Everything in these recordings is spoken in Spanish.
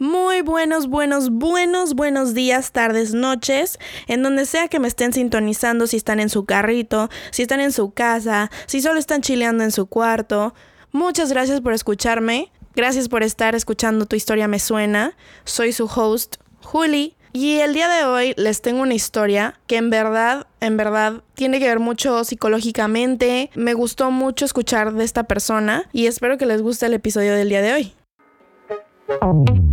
Muy buenos, buenos, buenos, buenos días, tardes, noches, en donde sea que me estén sintonizando, si están en su carrito, si están en su casa, si solo están chileando en su cuarto. Muchas gracias por escucharme, gracias por estar escuchando Tu historia me suena. Soy su host, Juli, y el día de hoy les tengo una historia que en verdad, en verdad, tiene que ver mucho psicológicamente. Me gustó mucho escuchar de esta persona y espero que les guste el episodio del día de hoy.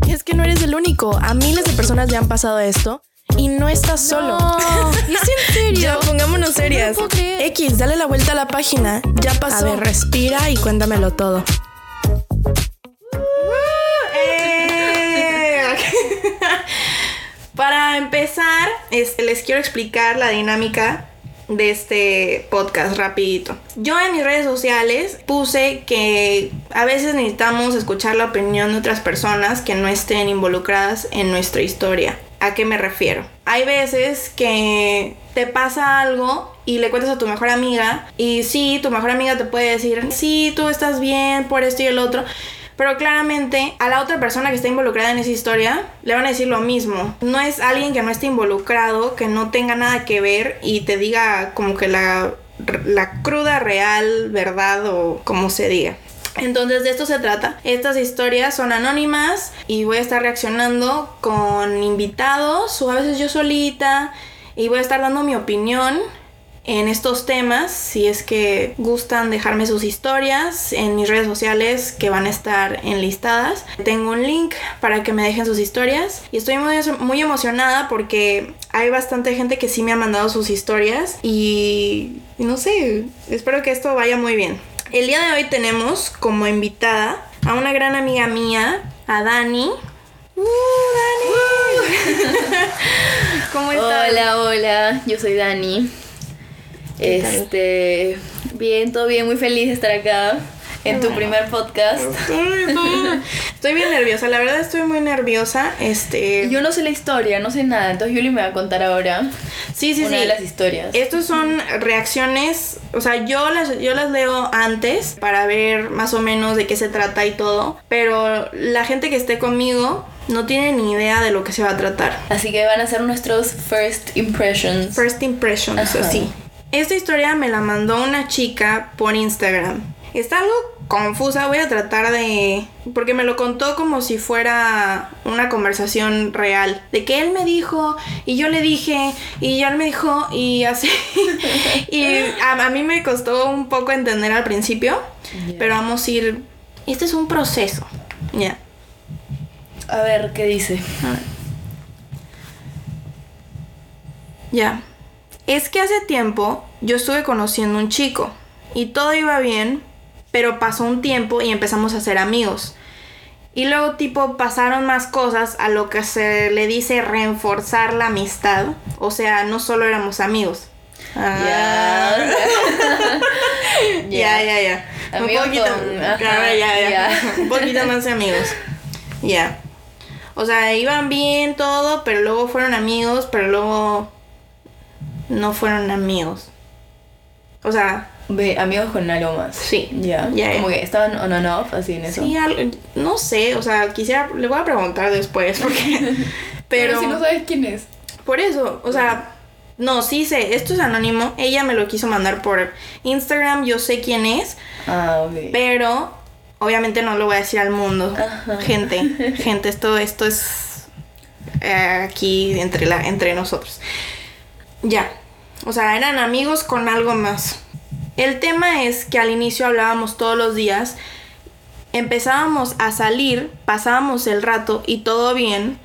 Es que no eres el único. A miles de personas le han pasado esto. Y no estás solo. ¿Es en serio? Ya, pongámonos serias. No. X, dale la vuelta a la página. Ya pasó. A ver, respira y cuéntamelo todo. Para empezar, este, les quiero explicar la dinámica de este podcast rapidito. Yo en mis redes sociales puse que a veces necesitamos escuchar la opinión de otras personas que no estén involucradas en nuestra historia. ¿A qué me refiero? Hay veces que te pasa algo y le cuentas a tu mejor amiga y sí, tu mejor amiga te puede decir, sí, tú estás bien por esto y el otro. Pero claramente a la otra persona que está involucrada en esa historia le van a decir lo mismo. No es alguien que no esté involucrado, que no tenga nada que ver y te diga como que la, la cruda, real, verdad o como se diga. Entonces de esto se trata. Estas historias son anónimas y voy a estar reaccionando con invitados o a veces yo solita y voy a estar dando mi opinión en estos temas si es que gustan dejarme sus historias en mis redes sociales que van a estar enlistadas. Tengo un link para que me dejen sus historias y estoy muy, muy emocionada porque hay bastante gente que sí me ha mandado sus historias y, y no sé, espero que esto vaya muy bien. El día de hoy tenemos como invitada a una gran amiga mía, a Dani. ¡Uh, Dani! ¿Cómo estás? Hola, hola, yo soy Dani. Este, bien, todo bien, muy feliz de estar acá en tu primer podcast. Estoy bien nerviosa, la verdad estoy muy nerviosa. Este. Yo no sé la historia, no sé nada, entonces Yuli me va a contar ahora sí, sí, una sí. de las historias. Estos son reacciones, o sea, yo las, yo las leo antes para ver más o menos de qué se trata y todo, pero la gente que esté conmigo no tiene ni idea de lo que se va a tratar. Así que van a ser nuestros first impressions. First impressions, Ajá. así. Esta historia me la mandó una chica por Instagram. Está algo confusa, voy a tratar de... Porque me lo contó como si fuera una conversación real. De que él me dijo y yo le dije y ya él me dijo y así. y a, a mí me costó un poco entender al principio. Ya. Pero vamos a ir... Este es un proceso. Ya. A ver, ¿qué dice? A ver. Es que hace tiempo yo estuve conociendo un chico y todo iba bien, pero pasó un tiempo y empezamos a ser amigos. Y luego tipo pasaron más cosas a lo que se le dice reforzar la amistad. O sea, no solo éramos amigos. Ah. Ya, ya, ya. Un poquito, con- ajá, ya, ya, ya. ya. Un poquito más de amigos. Ya. O sea, iban bien todo, pero luego fueron amigos, pero luego no fueron amigos. O sea, Ve, amigos con algo más. Sí. Ya. Ya, Como que estaban on and off, así en eso. sí, al- no sé, o sea, quisiera, le voy a preguntar después, porque... Pero, Pero si no sabes quién es. por eso, o sea, no, sí sé, esto es anónimo, ella me lo quiso mandar por Instagram, yo sé quién es, Ah, ok. Pero obviamente no lo voy a decir al mundo. Ajá. Gente, gente, esto, esto es eh, aquí entre, la, entre nosotros. Ya. O sea, eran amigos con algo más. El tema es que al inicio hablábamos todos los días. Empezábamos a salir, pasábamos el rato y todo bien.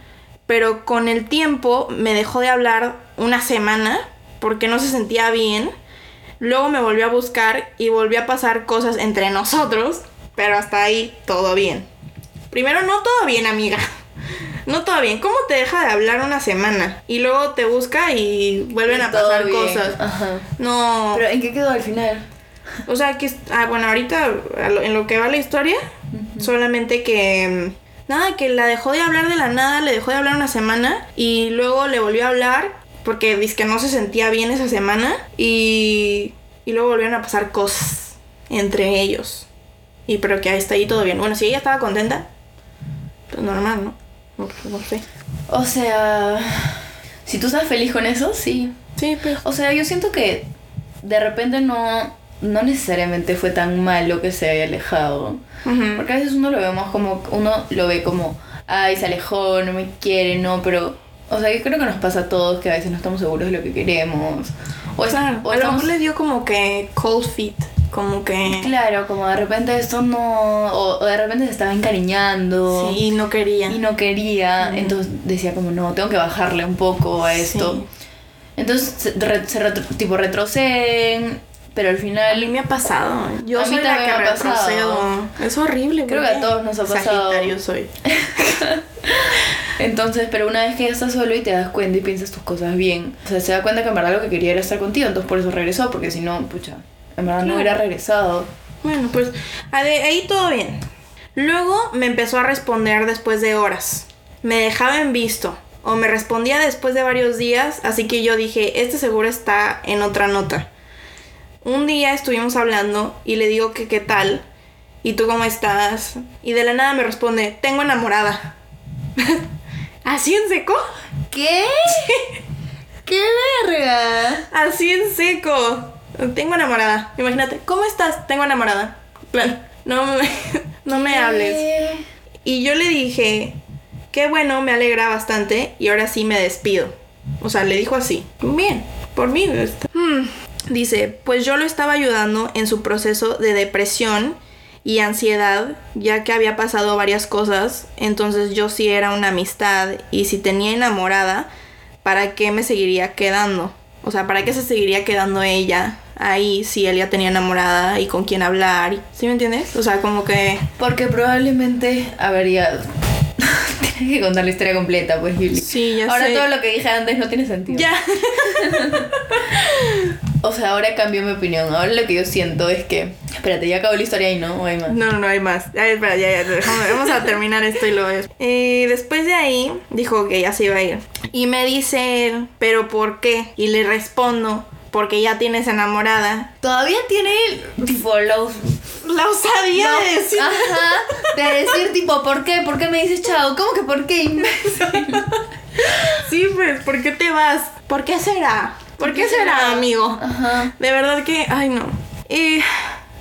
Pero con el tiempo me dejó de hablar una semana porque no se sentía bien. Luego me volvió a buscar y volvió a pasar cosas entre nosotros, pero hasta ahí todo bien. Primero, no todo bien, amiga. No todo bien. ¿Cómo te deja de hablar una semana? Y luego te busca y vuelven Y a pasar bien. cosas. Ajá. No. Pero ¿en qué quedó al final? O sea, que... Ah, bueno, ahorita en lo que va la historia, solamente que... Nada, que la dejó de hablar de la nada, le dejó de hablar una semana y luego le volvió a hablar porque dice que no se sentía bien esa semana y, y luego volvieron a pasar cosas entre ellos. Y pero que ahí está ahí todo bien. Bueno, si ella estaba contenta, pues normal, ¿no? No, sé. O sea, si tú estás feliz con eso, sí. Sí, pues. O sea, yo siento que de repente no, no necesariamente fue tan malo que se haya alejado. Porque a veces uno lo ve más como, uno lo ve como, ay, se alejó, no me quiere, no, pero, o sea, yo creo que nos pasa a todos que a veces no estamos seguros de lo que queremos. O, es- Claro, o a lo estamos- mejor le dio como que cold feet. Como que. Claro, como de repente esto no, o, o de repente se estaba encariñando. Sí, no quería. Y no quería, Mm. entonces decía como, no, tengo que bajarle un poco a esto. Sí. Entonces, se, re- se retro- tipo retroceden, pero al A mí final... me ha pasado. Yo A mí soy la también que me ha pasado. Es horrible. Creo ¿por que a todos nos ha pasado. Sagitario soy. Entonces, pero una vez que ya estás solo y te das cuenta y piensas tus cosas bien, o sea, se da cuenta que en verdad lo que quería era estar contigo, entonces por eso regresó, porque si no, pucha, en verdad no hubiera regresado. Bueno, pues ahí todo bien. Luego me empezó a responder después de horas. Me dejaba en visto. O me respondía después de varios días, así que yo dije, este seguro está en otra nota. Un día estuvimos hablando y le digo que qué tal. ¿Y tú cómo estás? Y de la nada me responde, tengo enamorada. ¿Así en seco? ¿Qué? ¡Qué verga! Así en seco. Tengo enamorada. Imagínate, ¿cómo estás? Tengo enamorada. Plan, no me, no me hables. Y yo le dije, qué bueno, me alegra bastante y ahora sí me despido. O sea, le dijo así. Bien, por mí. está- Hmm. Dice, pues yo lo estaba ayudando en su proceso de depresión y ansiedad, ya que había pasado varias cosas, entonces yo sí era una amistad y si tenía enamorada, ¿para qué me seguiría quedando? O sea, ¿para qué se seguiría quedando ella ahí si él ya tenía enamorada y con quién hablar? ¿Sí me entiendes? O sea, como que... Porque probablemente, a ver, ya... Tienes que contar la historia completa, pues, Yuli. Sí, ya Ahora sé. todo lo que dije antes no tiene sentido. Ya. O sea, ahora cambió mi opinión. Ahora lo que yo siento es que... Espérate, ya acabó la historia y no, ¿O hay más. No, no, no hay más. A ver, espera, ya, ya, vamos a terminar esto y lo ves. Y después de ahí, dijo que ya se iba a ir. Y me dice él, ¿pero por qué? Y le respondo, porque ya tienes enamorada. Todavía tiene tipo los... La osadía No, de decir. Ajá, de decir tipo, ¿por qué? ¿Por qué me dices chao? ¿Cómo que por qué? Sí, pues, ¿por qué te vas? ¿Por qué será? ¿Por qué será, amigo? Ajá. De verdad que, ay no. Y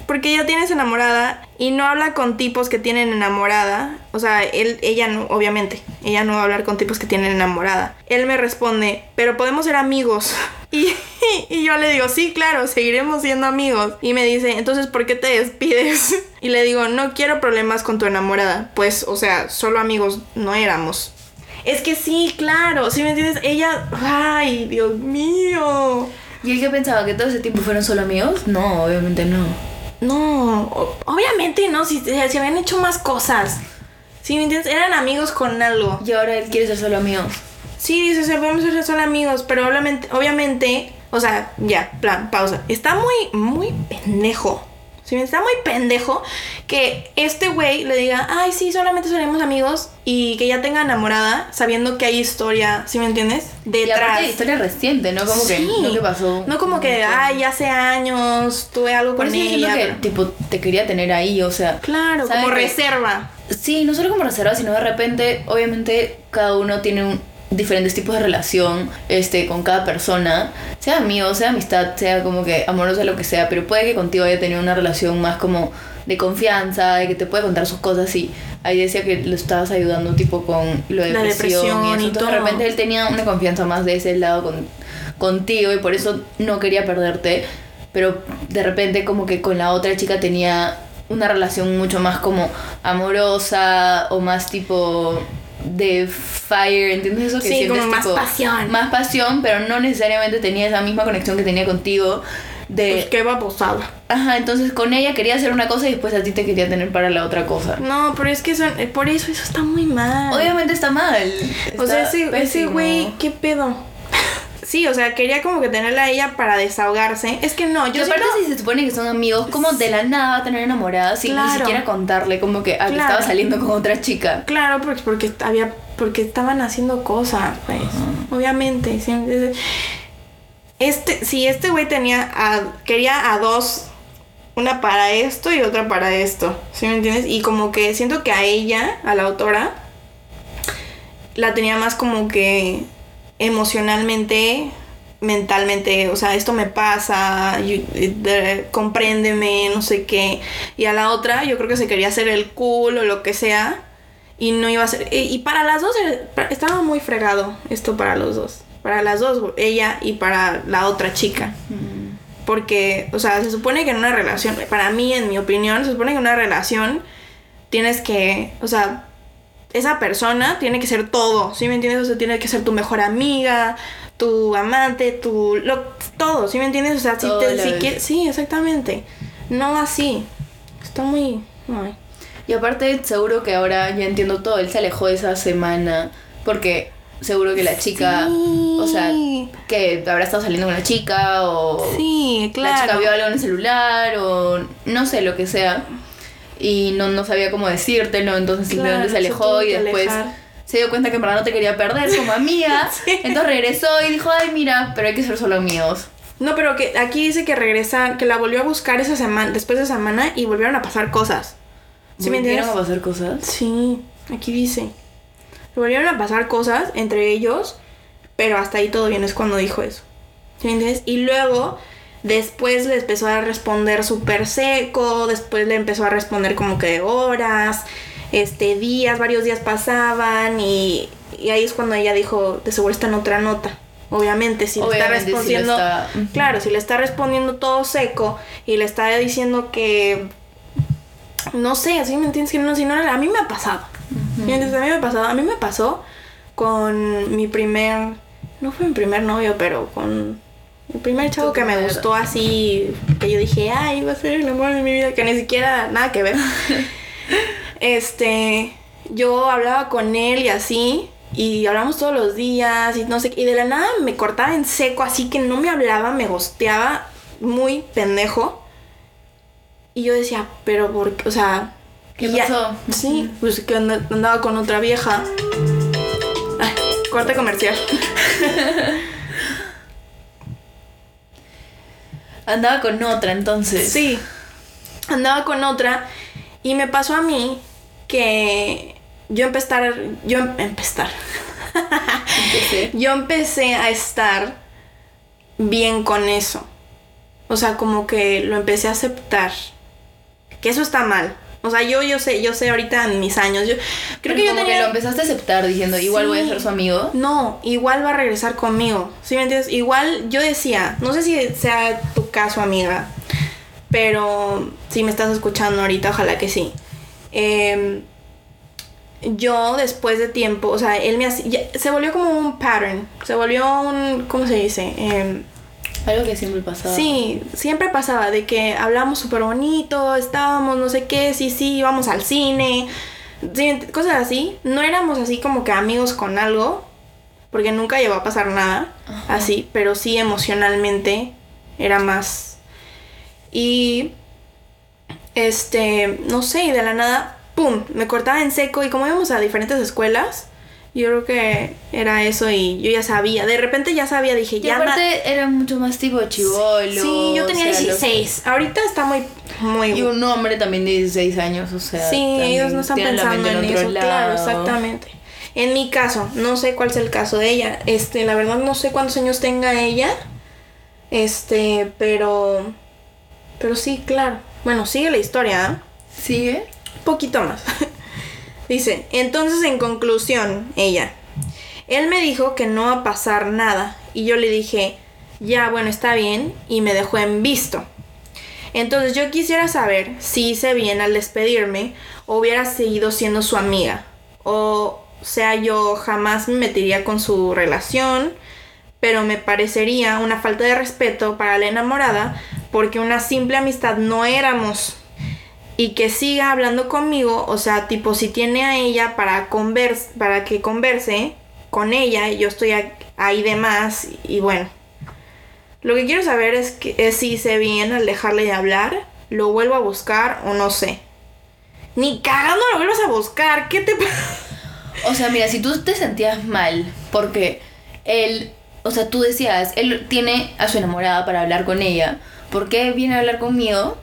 porque ya tienes enamorada y no habla con tipos que tienen enamorada. O sea, él, ella no, obviamente. Ella no va a hablar con tipos que tienen enamorada. Él me responde, pero podemos ser amigos. Y, y yo le digo, sí, claro, seguiremos siendo amigos. Y me dice, entonces, ¿por qué te despides? Y le digo, no quiero problemas con tu enamorada. Pues, o sea, solo amigos no éramos. Es que sí, claro, ¿sí me entiendes? Ella, ay, Dios mío. ¿Y él qué pensaba? ¿Que todo ese tiempo fueron solo amigos? No, obviamente no. No, obviamente no, si, si habían hecho más cosas. ¿Sí me entiendes? Eran amigos con algo. Y ahora él quiere ser solo amigos. Sí, dice, o sea, podemos ser solo amigos, pero obviamente, obviamente, o sea, ya, plan, pausa. Está muy, muy pendejo. Sí, está muy pendejo que este güey le diga, ay, sí, solamente seremos amigos y que ya tenga enamorada, sabiendo que hay historia, ¿sí me entiendes? Y Detrás. aparte de historia reciente, ¿no? Como que, no que pasó. No como que, ay, hace años tuve algo Por con eso ella. que, pero- tipo, te quería tener ahí, o sea. Claro, ¿sabe como que- reserva. Sí, no solo como reserva, sino de repente, obviamente, cada uno tiene un- diferentes tipos de relación este, con cada persona, sea amigo, sea amistad, sea como que amorosa, lo que sea, pero puede que contigo haya tenido una relación más como de confianza, de que te puede contar sus cosas y ahí decía que lo estabas ayudando tipo con lo de La depresión, depresión y eso. y Entonces de todo. repente él tenía una confianza más de ese lado con, contigo y por eso no quería perderte, pero de repente como que con la otra chica tenía una relación mucho más como amorosa o más tipo de fire, ¿entiendes eso? Que Sí, sientes, como más tipo, pasión. Más pasión, pero no necesariamente tenía esa misma conexión que tenía contigo. De, Pues qué babosada. Ajá, entonces con ella quería hacer una cosa y después a ti te quería tener para la otra cosa. No, pero es que eso, eh, por eso eso está muy mal. Obviamente está mal. o sea, ese, güey, ¿qué pedo? Sí, o sea, quería como que tenerla a ella para desahogarse. Es que no, Yo yo aparte siento- si se supone que son amigos, como de la nada va a tener enamorada sin Claro. ni siquiera contarle como que, ah, que estaba saliendo con otra chica. Claro, porque, porque había porque estaban haciendo cosas, pues. Obviamente. sí, es- Este, si este güey tenía a, quería a dos, una para esto y otra para esto. ¿Sí me entiendes? Y como que siento que a ella, a la autora, la tenía más como que emocionalmente, mentalmente, o sea, esto me pasa, you- de- compréndeme, no sé qué. Y a la otra, yo creo que se quería hacer el cool o lo que sea. Y no iba a ser. Y, y para las dos estaba muy fregado esto para los dos. Para las dos, ella y para la otra chica. Porque, o sea, se supone que en una relación, para mí, en mi opinión, se supone que en una relación tienes que, o sea, esa persona tiene que ser todo, ¿sí me entiendes? O sea, tiene que ser tu mejor amiga, tu amante, tu... Lo, todo, ¿sí me entiendes? O sea, si te... si sí, exactamente. No así. Está muy... ay. Y aparte, seguro que ahora ya entiendo todo. Él se alejó esa semana porque seguro que la chica, Sí. o sea, que habrá estado saliendo con la chica o Sí, la chica claro. vio algo en el celular o no sé, lo que sea. Y no, no sabía cómo decírtelo, entonces simplemente Claro, se se alejó y después alejar. se dio cuenta que en verdad no te quería perder como amiga. Sí. Entonces regresó y dijo, ay, mira, pero hay que ser solo amigos. No, pero que aquí dice que regresa, que la volvió a buscar esa semana, después de esa semana y volvieron a pasar cosas. ¿Sí me entiendes? ¿Volvieron a pasar cosas? Sí, aquí dice. Volvieron a pasar cosas entre ellos, pero hasta ahí todo bien, es cuando dijo eso. ¿Sí me entiendes? Y luego, después le empezó a responder súper seco, después le empezó a responder como que de horas, este, días, varios días pasaban y, y ahí es cuando ella dijo, de seguro está en otra nota. Obviamente, si le está si respondiendo... Claro, si le está respondiendo todo seco y le está diciendo que no sé, ¿sí me entiendes? Que no, si no, a mí me ha pasado. A mí me ha pasado. A mí me pasó con mi primer, no fue mi primer novio, pero con el primer chavo que me gustó así, que yo dije, ay, va a ser el amor de mi vida, que ni siquiera nada que ver. este, yo hablaba con él y así, y hablamos todos los días, y no sé, qué, y de la nada me cortaba en seco, así que no me hablaba, me gosteaba muy pendejo. Y yo decía, pero por qué, o sea... ¿Qué ya- pasó? Sí, pues que anda- andaba con otra vieja. Ay, corte comercial. Andaba con otra entonces. Sí, andaba con otra y me pasó a mí que yo empecé a estar, yo em- empezar, yo empecé a estar bien con eso. O sea, como que lo empecé a aceptar. Que eso está mal. O sea, yo, yo sé, yo sé ahorita en mis años. Yo creo Pero que yo como tenía. que lo empezaste a aceptar diciendo, igual voy a ser su amigo. No, igual va a regresar conmigo. ¿Sí me entiendes? Igual yo decía, no sé si sea tu caso, amiga, pero si me estás escuchando ahorita, ojalá que sí. Em, yo después de tiempo, o sea, él me hacía, se volvió como un pattern, se volvió un, ¿cómo se dice? Em, Algo que siempre pasaba. Sí, siempre pasaba de que hablamos súper bonito, estábamos no sé qué, sí, sí, íbamos al cine, cosas así. No éramos así como que amigos con algo, porque nunca llegó a pasar nada Ajá. así, pero sí emocionalmente era más. Y, este, no sé, y de la nada, ¡pum!, me cortaba en seco y como íbamos a diferentes escuelas. Yo creo que era eso y yo ya sabía. De repente ya sabía, dije, Y ya aparte era mucho más tipo chivolo. Sí, yo tenía o sea, los- 16. Ahorita está muy, muy... Y un hombre también de 16 años, o sea. sí, ellos no están pensando en eso. Claro, exactamente. En mi caso, no sé cuál es el caso de ella. Este, la verdad no sé cuántos años tenga ella. Este, pero... Pero sí, claro. Bueno, sigue la historia, ¿ah? ¿Sigue? Un poquito más. Dice, entonces en conclusión, ella, él me dijo que no va a pasar nada y yo le dije, ya, bueno, está bien y me dejó en visto. Entonces yo quisiera saber si hice bien al despedirme o hubiera seguido siendo su amiga. O sea, yo jamás me metería con su relación, pero me parecería una falta de respeto para la enamorada porque una simple amistad no éramos y que siga hablando conmigo, o sea, tipo si tiene a ella para convers para que converse con ella, y yo estoy ahí de más y, bueno. Lo que quiero saber es que si hice bien al dejarle de hablar, lo vuelvo a buscar o no sé. Ni cagando lo vuelvas a buscar, ¿qué te pasa? O sea, mira, si tú te sentías mal porque él, o sea, tú decías, él tiene a su enamorada para hablar con ella, ¿por qué viene a hablar conmigo?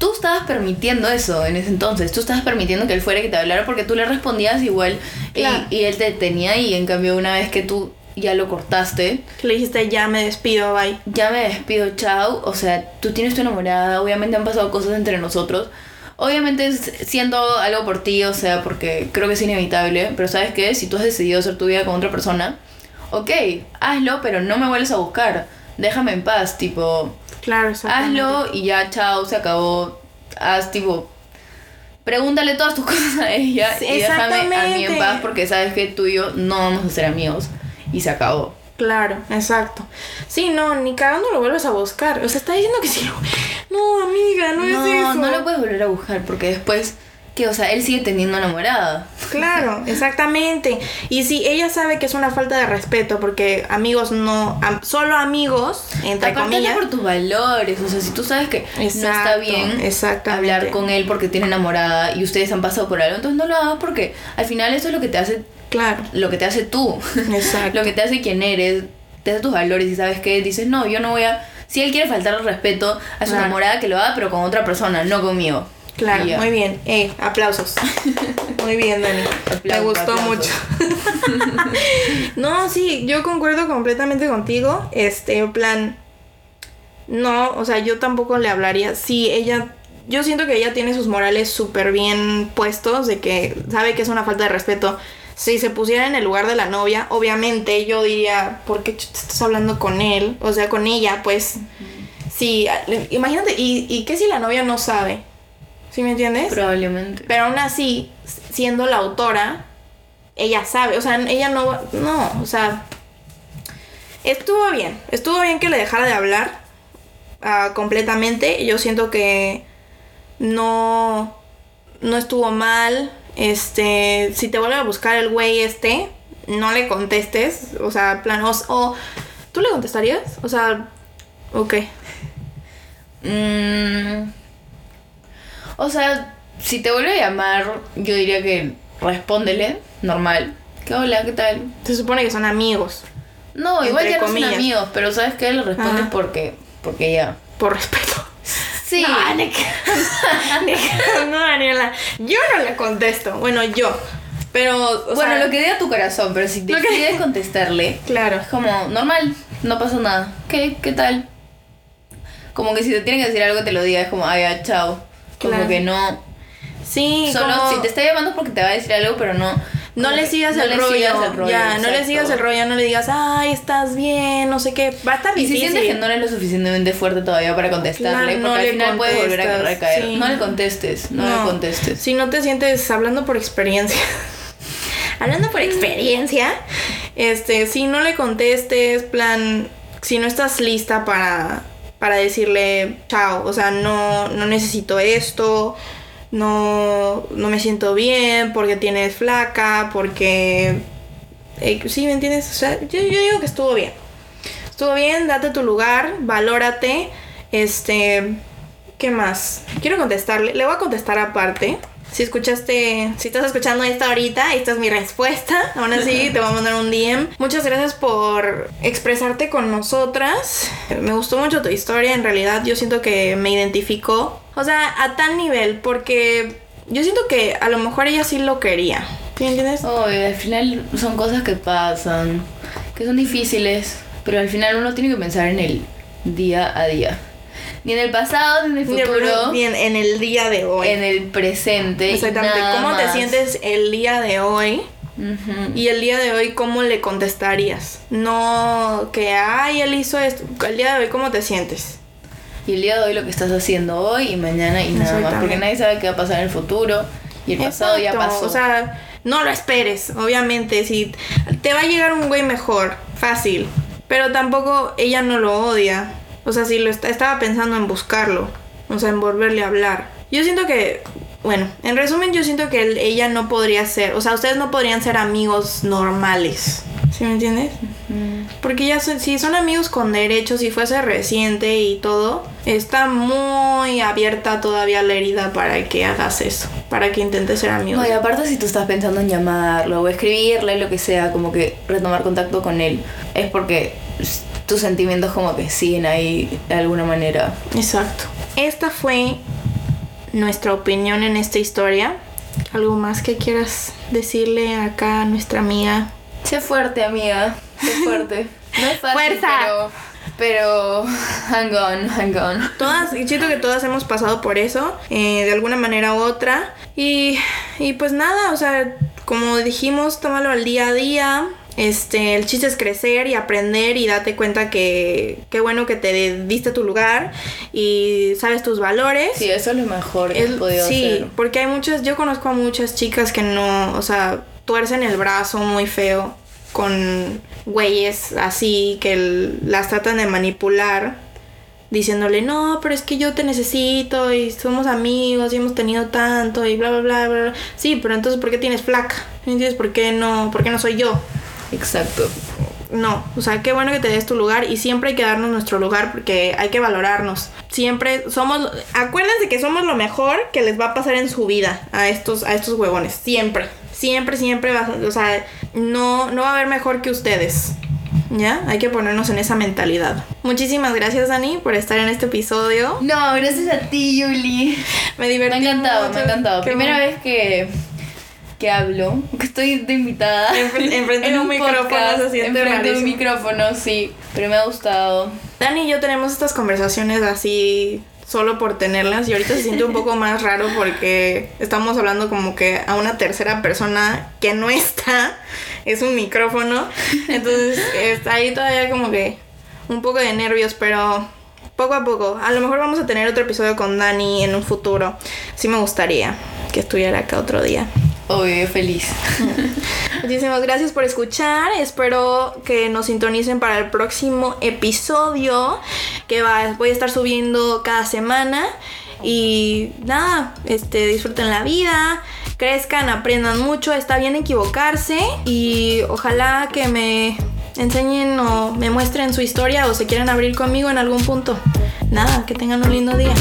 Tú estabas permitiendo eso en ese entonces. Tú estabas permitiendo que él fuera que te hablara porque tú le respondías igual y- Claro. y, él te tenía y en cambio una vez que tú ya lo cortaste, Que le dijiste, ya me despido, bye. ya me despido, chao. O sea, tú tienes tu enamorada, obviamente han pasado cosas entre nosotros. Obviamente siendo algo por ti, o sea, porque creo que es inevitable, pero ¿sabes qué? Si tú has decidido hacer tu vida con otra persona, ok, hazlo, pero no me vuelves a buscar. Déjame en paz, tipo, Claro, exactamente. hazlo y ya, chao, se acabó. Haz, tipo, pregúntale todas tus cosas a ella Sí, y déjame a mí en paz porque sabes que tú y yo no vamos a ser amigos. Y se acabó. Claro, exacto. Sí, no, ni cagando lo vuelves a buscar. O sea, está diciendo que sí. No, amiga, no, No, es eso. no lo puedes volver a buscar porque después, que O sea, él sigue teniendo enamorada. Claro, exactamente. Y sí, ella sabe que es una falta de respeto porque amigos no, am- solo amigos, entre Aparte comillas. por tus valores, o sea, si tú sabes que no está Exacto, bien hablar con él porque tiene enamorada y ustedes han pasado por algo, entonces no lo hagas porque al final eso es lo que te hace Claro, lo que te hace tú. Exacto. lo que te hace quien eres, te hace tus valores y sabes que dices, no, yo no voy a... Si él quiere faltar el respeto a su Claro. enamorada, que lo haga, pero con otra persona, no conmigo. Claro, muy bien. Eh, aplausos. Muy bien, Dani. Me gustó aplausos. mucho. no, sí, yo concuerdo completamente contigo. Este, en plan. No, o sea, yo tampoco le hablaría. Sí, ella. Yo siento que ella tiene sus morales súper bien puestos, de que sabe que es una falta de respeto. Si se pusiera en el lugar de la novia, obviamente yo diría, ¿por qué ch- estás hablando con él? O sea, con ella, pues. Sí, imagínate, ¿y, y qué si la novia no sabe? ¿Sí me entiendes? Probablemente. Pero aún así, siendo la autora, ella sabe, o sea, ella no, va- no, o sea, estuvo bien, estuvo bien que le dejara de hablar ah, completamente. Yo siento que no, no estuvo mal. Este, si te vuelve a buscar el güey este, no le contestes, o sea, en plan, o, ¿tú le contestarías? O sea, ok. Mm, o sea, si te vuelve a llamar, yo diría que respóndele, normal. Que hola, ¿qué tal? Se supone que son amigos, No, igual ya no son comillas. amigos, pero sabes que le respondes Ajá. porque, porque ya. por respeto. Sí. No, ni que- ni que- no, Daniela. Yo no le contesto. Bueno, yo. Pero, o bueno, sea, lo que diga tu corazón, pero si Lo que- decides contestarle, Claro. es como normal, no pasa nada. ¿Qué? ¿Qué tal? Como que si te tienen que decir algo te lo diga, es como, ay, ya, chao. Como que no. Sí, Solo como- si te está llamando es porque te va a decir algo, pero no. No le sigas, no el, le rollo. sigas el rollo, Ya, no le sigas el rollo, no le digas, ay, estás bien, no sé qué. Va a estar Y si difícil. sientes que no eres lo suficientemente fuerte todavía para contestarle, Claro, no porque al final puede volver a recaer. sí. No le contestes, no, le contestes. Si no te sientes hablando por experiencia. hablando por experiencia. Este, si no le contestes, plan, si no estás lista para, para decirle chao, o sea, no, no necesito esto, no, no me siento bien porque tienes flaca, porque... eh, sí, ¿me entiendes? O sea, yo, yo digo que estuvo bien. Estuvo bien, date tu lugar, valórate. Este, ¿qué más? Quiero contestarle, le voy a contestar aparte. Si escuchaste, si estás escuchando esta ahorita, esta es mi respuesta. Aún así, te voy a mandar un DM. Muchas gracias por expresarte con nosotras. Me gustó mucho tu historia, en realidad yo siento que me identificó. O sea, a tal nivel, porque yo siento que a lo mejor ella sí lo quería. ¿Sí entiendes? Obvio, al final son cosas que pasan, que son difíciles, pero al final uno tiene que pensar en el día a día. Ni en el pasado, ni en el futuro, ni en, en el día de hoy. en el presente. Exactamente. ¿Cómo te más. sientes el día de hoy? Ujú. Y el día de hoy, ¿cómo le contestarías? No que, ay, él hizo esto. El día de hoy, ¿cómo te sientes? Y el día de hoy lo que estás haciendo hoy y mañana y nada más, porque nadie sabe qué va a pasar en el futuro y el pasado ya Exacto. pasó. O sea, no lo esperes, obviamente. Si te va a llegar un güey mejor, fácil. Pero tampoco ella no lo odia. O sea, si lo estaba pensando en buscarlo. O sea, en volverle a hablar. Yo siento que, bueno, en resumen, yo siento que él- ella no podría ser. O sea, ustedes no podrían ser amigos normales. ¿Sí me entiendes? Porque ya son- si son amigos con derechos, si fuese reciente y todo, está muy abierta todavía la herida para que hagas eso, para que intentes ser amigos. No, y aparte si tú estás pensando en llamarlo o escribirle, lo que sea, como que retomar contacto con él, es porque tus sentimientos como que siguen ahí de alguna manera. Exacto. Esta fue nuestra opinión en esta historia. ¿Algo más que quieras decirle acá a nuestra amiga? Sé fuerte, amiga. Sé fuerte. No es fácil, Fuerza. pero... Pero... Hang on, hang on. Todas, siento que todas hemos pasado por eso, eh, de alguna manera u otra. Y, y pues nada, o sea, como dijimos, tómalo al día a día. Este, el chiste es crecer y aprender y date cuenta que qué bueno que te diste tu lugar y sabes tus valores. Sí, eso es lo mejor que Es- podido sí, hacer. porque hay muchas, yo conozco a muchas chicas que no, o sea, tuercen el brazo muy feo con güeyes así que las tratan de manipular diciéndole, no, pero es que yo te necesito y somos amigos y hemos tenido tanto y bla, bla, bla, bla. bla". Sí, pero entonces, ¿por qué tienes flaca? ¿Me entiendes? ¿Por qué no, por qué no soy yo? Exacto. No, o sea, qué bueno que te des tu lugar y siempre hay que darnos nuestro lugar porque hay que valorarnos. Siempre somos, acuérdense que somos lo mejor que les va a pasar en su vida a estos, a estos huevones. Siempre, siempre, siempre, va, o sea, no, no va a haber mejor que ustedes. ¿Ya? Hay que ponernos en esa mentalidad. Muchísimas gracias, Dani, por estar en este episodio. No, gracias a ti, Yuli. Me Me divertí. ha encantado, mucho. me ha encantado. Qué Primera bueno. vez que, que hablo, que estoy de invitada. Enfre- enfrente de un micrófono se siente Enfrente de un micrófono, sí. Pero me ha gustado. Dani y yo tenemos estas conversaciones así solo por tenerlas y ahorita se siente un poco más raro porque estamos hablando como que a una tercera persona que no está, es un micrófono, entonces está ahí todavía como que un poco de nervios, pero poco a poco, a lo mejor vamos a tener otro episodio con Dani en un futuro, sí me gustaría que estuviera acá otro día. Obvio, feliz. Muchísimas gracias por escuchar. Espero que nos sintonicen para el próximo episodio que va, voy a estar subiendo cada semana. Y nada, este, disfruten la vida, crezcan, aprendan mucho, está bien equivocarse y ojalá que me enseñen o me muestren su historia o se quieran abrir conmigo en algún punto. Nada, que tengan un lindo día.